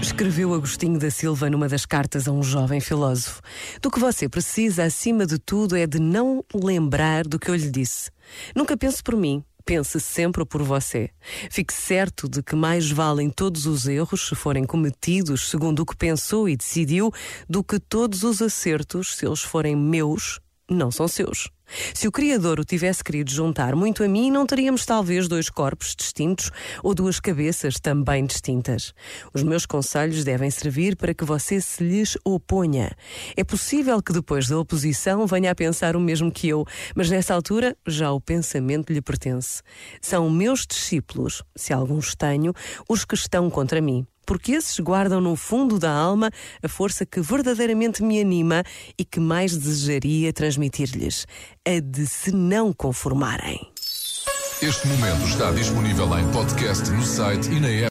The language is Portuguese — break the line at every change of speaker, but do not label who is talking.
Escreveu Agostinho da Silva numa das cartas a um jovem filósofo. Do que você precisa, acima de tudo, é de não lembrar do que eu lhe disse. Nunca pense por mim, pense sempre por você. Fique certo de que mais valem todos os erros, se forem cometidos segundo o que pensou e decidiu, do que todos os acertos, se eles forem meus, não são seus. Se o Criador o tivesse querido juntar muito a mim, não teríamos talvez dois corpos distintos ou duas cabeças também distintas. Os meus conselhos devem servir para que você se lhes oponha. É possível que depois da oposição venha a pensar o mesmo que eu, mas nessa altura já o pensamento lhe pertence. São meus discípulos, se alguns tenho, os que estão contra mim porque esses guardam no fundo da alma a força que verdadeiramente me anima e que mais desejaria transmitir-lhes, a de se não conformarem.
Este momento está disponível em podcast no site e na app.